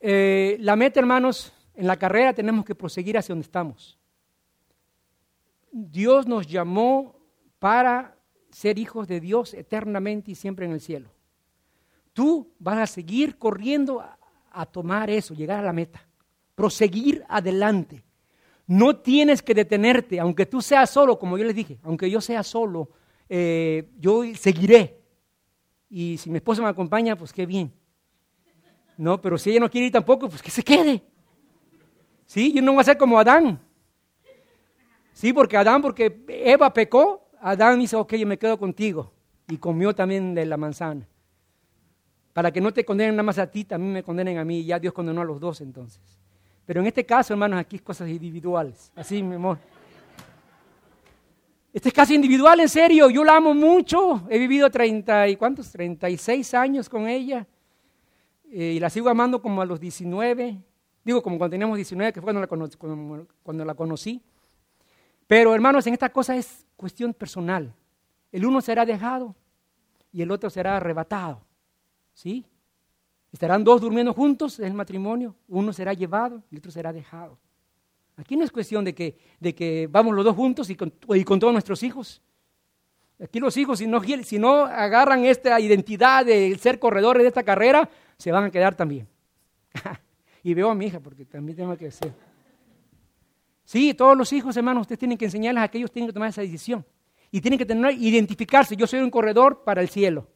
la meta, hermanos, en la carrera tenemos que proseguir hacia donde estamos. Dios nos llamó para ser hijos de Dios eternamente y siempre en el cielo. Tú vas a seguir corriendo a, tomar eso, llegar a la meta, proseguir adelante. No tienes que detenerte, aunque tú seas solo, como yo les dije, aunque yo sea solo, eh, yo seguiré. Y si mi esposa me acompaña, pues qué bien. No, pero si ella no quiere ir tampoco, pues que se quede. Sí, yo no voy a ser como Adán. Sí, porque Adán, porque Eva pecó, Adán dice, ok, yo me quedo contigo. Y comió también de la manzana. Para que no te condenen nada más a ti, también me condenen a mí. Y ya Dios condenó a los dos entonces. Pero en este caso, hermanos, aquí es cosas individuales. Así, mi amor. Este es casi individual, en serio. Yo la amo mucho. He vivido treinta y cuántos, 36 años con ella. Eh, y la sigo amando como a los 19. Digo, como cuando teníamos 19, que fue cuando la, conocí. Pero hermanos, en esta cosa es cuestión personal. El uno será dejado y el otro será arrebatado. ¿Sí? Estarán dos durmiendo juntos en el matrimonio. Uno será llevado y el otro será dejado. Aquí no es cuestión de que, de que vamos los dos juntos y con, y con todos nuestros hijos. Aquí los hijos, si no, si no agarran esta identidad de ser corredores de esta carrera, se van a quedar también. Y veo a mi hija, porque también tengo que ser. Sí, todos los hijos, hermanos, ustedes tienen que enseñarles a que ellos tienen que tomar esa decisión. Y tienen que tener, identificarse. Yo soy un corredor para el cielo.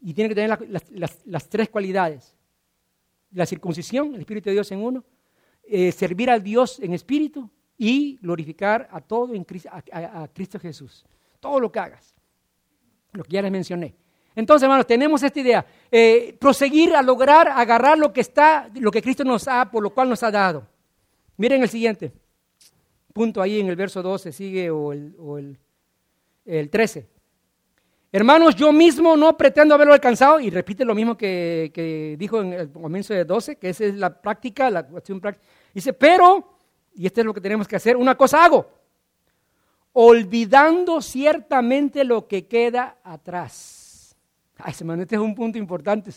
Y tienen que tener las, tres cualidades. La circuncisión, el Espíritu de Dios en uno. Eh, servir al Dios en espíritu y glorificar a todo en Cristo, a, Cristo Jesús. todo lo que hagas. Lo que ya les mencioné. Entonces, hermanos, tenemos esta idea. Eh, proseguir a lograr agarrar lo que está, lo que Cristo nos ha, por lo cual nos ha dado. Miren el siguiente punto ahí en el verso 12, sigue o el, o el, el 13. Hermanos, yo mismo no pretendo haberlo alcanzado, y repite lo mismo que, que, dijo en el comienzo de 12, que esa es la práctica, la cuestión práctica. Dice, pero, y esto es lo que tenemos que hacer, una cosa hago, olvidando ciertamente lo que queda atrás Ay, hermano, este es un punto importante.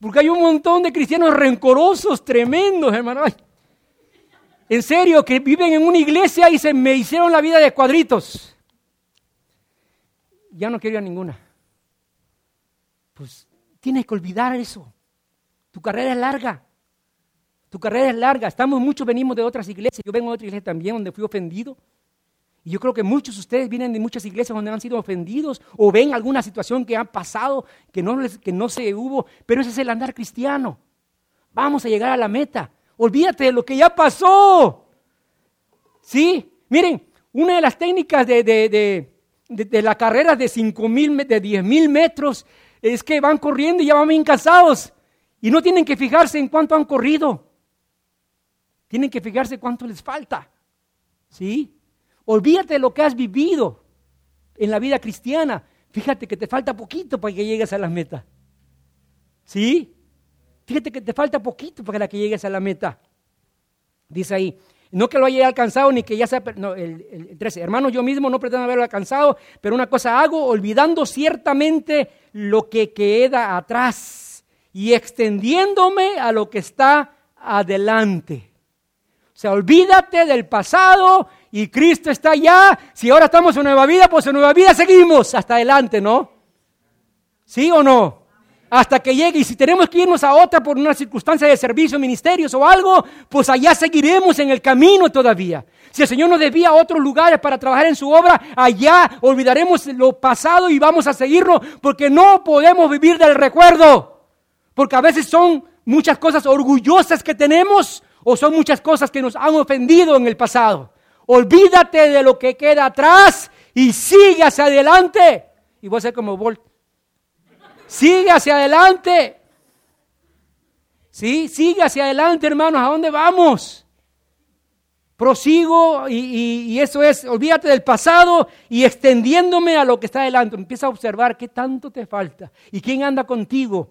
Porque hay un montón de cristianos rencorosos, tremendos, hermano. en serio, que viven en una iglesia y se me hicieron la vida de cuadritos. Ya no quería ninguna. Pues tienes que olvidar eso. Tu carrera es larga. Tu carrera es larga. Estamos muchos, venimos de otras iglesias. Yo vengo de otra iglesia también donde fui ofendido. Y yo creo que muchos de ustedes vienen de muchas iglesias donde han sido ofendidos o ven alguna situación que ha pasado que no, que no se hubo, pero ese es el andar cristiano. Vamos a llegar a la meta. Olvídate de lo que ya pasó. ¿Sí? Miren, una de las técnicas de, de, la carrera de 5 mil, de 10 mil metros es que van corriendo y ya van bien cansados y no tienen que fijarse en cuánto han corrido. Tienen que fijarse cuánto les falta. ¿Sí? Olvídate de lo que has vivido en la vida cristiana. Fíjate que te falta poquito para que llegues a la meta. ¿Sí? Fíjate que te falta poquito para que llegues a la meta. Dice ahí, no que lo haya alcanzado ni que ya sea, no, el, el 13, hermano, yo mismo no pretendo haberlo alcanzado, pero una cosa hago, olvidando ciertamente lo que queda atrás y extendiéndome a lo que está adelante. O sea, olvídate del pasado y Cristo está allá. Si ahora estamos en nueva vida, pues en nueva vida seguimos hasta adelante, ¿no? ¿Sí o no? Hasta que llegue. Y si tenemos que irnos a otra por una circunstancia de servicio, ministerios o algo, pues allá seguiremos en el camino todavía. Si el Señor nos desvía a otros lugares para trabajar en su obra, allá olvidaremos lo pasado y vamos a seguirlo porque no podemos vivir del recuerdo. Porque a veces son muchas cosas orgullosas que tenemos o son muchas cosas que nos han ofendido en el pasado. Olvídate de lo que queda atrás y sigue hacia adelante. Y voy a ser como Bolt. Sigue hacia adelante. Sí, sigue hacia adelante, hermanos. ¿A dónde vamos? Prosigo y, eso es, olvídate del pasado y extendiéndome a lo que está adelante. Empieza a observar qué tanto te falta y quién anda contigo.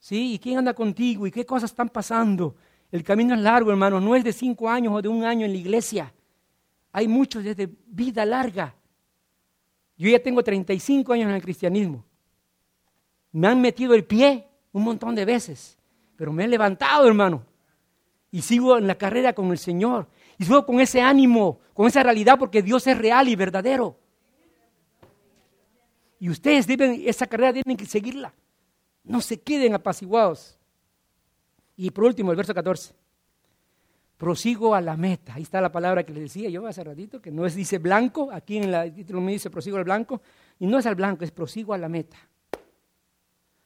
¿Sí? ¿Y quién anda contigo? ¿Y qué cosas están pasando? El camino es largo, hermanos. No es de cinco años o de un año en la iglesia. Hay muchos desde vida larga. Yo ya tengo 35 años en el cristianismo. Me han metido el pie un montón de veces, pero me he levantado, hermano. Y sigo en la carrera con el Señor. Y sigo con ese ánimo, con esa realidad, porque Dios es real y verdadero. Y ustedes deben, esa carrera tienen que seguirla. No se queden apaciguados. Y por último, el verso 14 prosigo a la meta. Ahí está la palabra que les decía yo hace ratito, que no es dice blanco, aquí en el título me dice prosigo al blanco, y no es al blanco, es prosigo a la meta.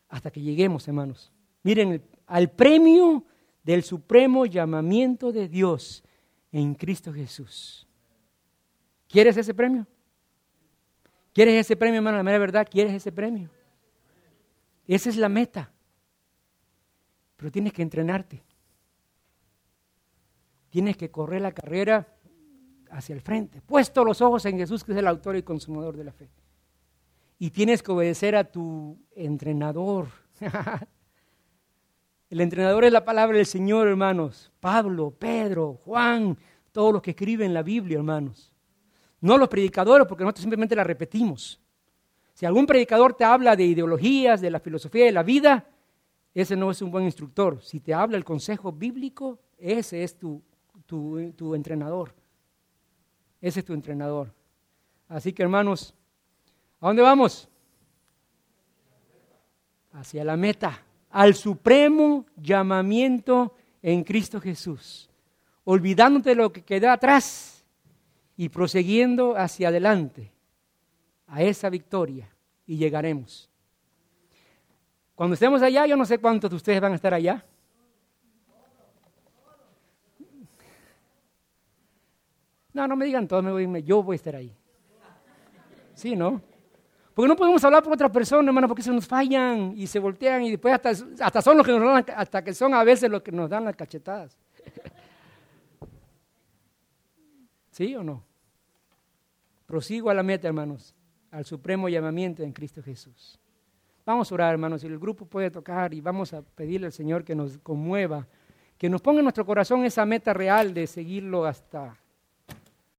Hasta que lleguemos, hermanos. Miren, al premio del supremo llamamiento de Dios en Cristo Jesús. ¿Quieres ese premio? ¿Quieres ese premio, hermano? La mera verdad, ¿quieres ese premio? Esa es la meta. Pero tienes que entrenarte. Tienes que correr la carrera hacia el frente, puesto los ojos en Jesús, que es el autor y consumador de la fe. Y tienes que obedecer a tu entrenador. el entrenador es la palabra del Señor, hermanos. Pablo, Pedro, Juan, todos los que escriben la Biblia, hermanos. No los predicadores, porque nosotros simplemente la repetimos. Si algún predicador te habla de ideologías, de la filosofía de la vida, ese no es un buen instructor. Si te habla el consejo bíblico, ese es tu tu, entrenador. Ese es tu entrenador. Así que hermanos, ¿a dónde vamos? Hacia la meta, al supremo llamamiento en Cristo Jesús, olvidándote de lo que queda atrás y prosiguiendo hacia adelante a esa victoria y llegaremos. Cuando estemos allá, yo no sé cuántos de ustedes van a estar allá. No, no me digan todos, me voy, yo voy a estar ahí. Sí, ¿no? Porque no podemos hablar por otra persona, hermano, porque se nos fallan y se voltean y después hasta, hasta son los que nos dan, hasta que son a veces los que nos dan las cachetadas. ¿Sí o no? Prosigo a la meta, hermanos, al supremo llamamiento en Cristo Jesús. Vamos a orar, hermanos, y el grupo puede tocar y vamos a pedirle al Señor que nos conmueva, que nos ponga en nuestro corazón esa meta real de seguirlo hasta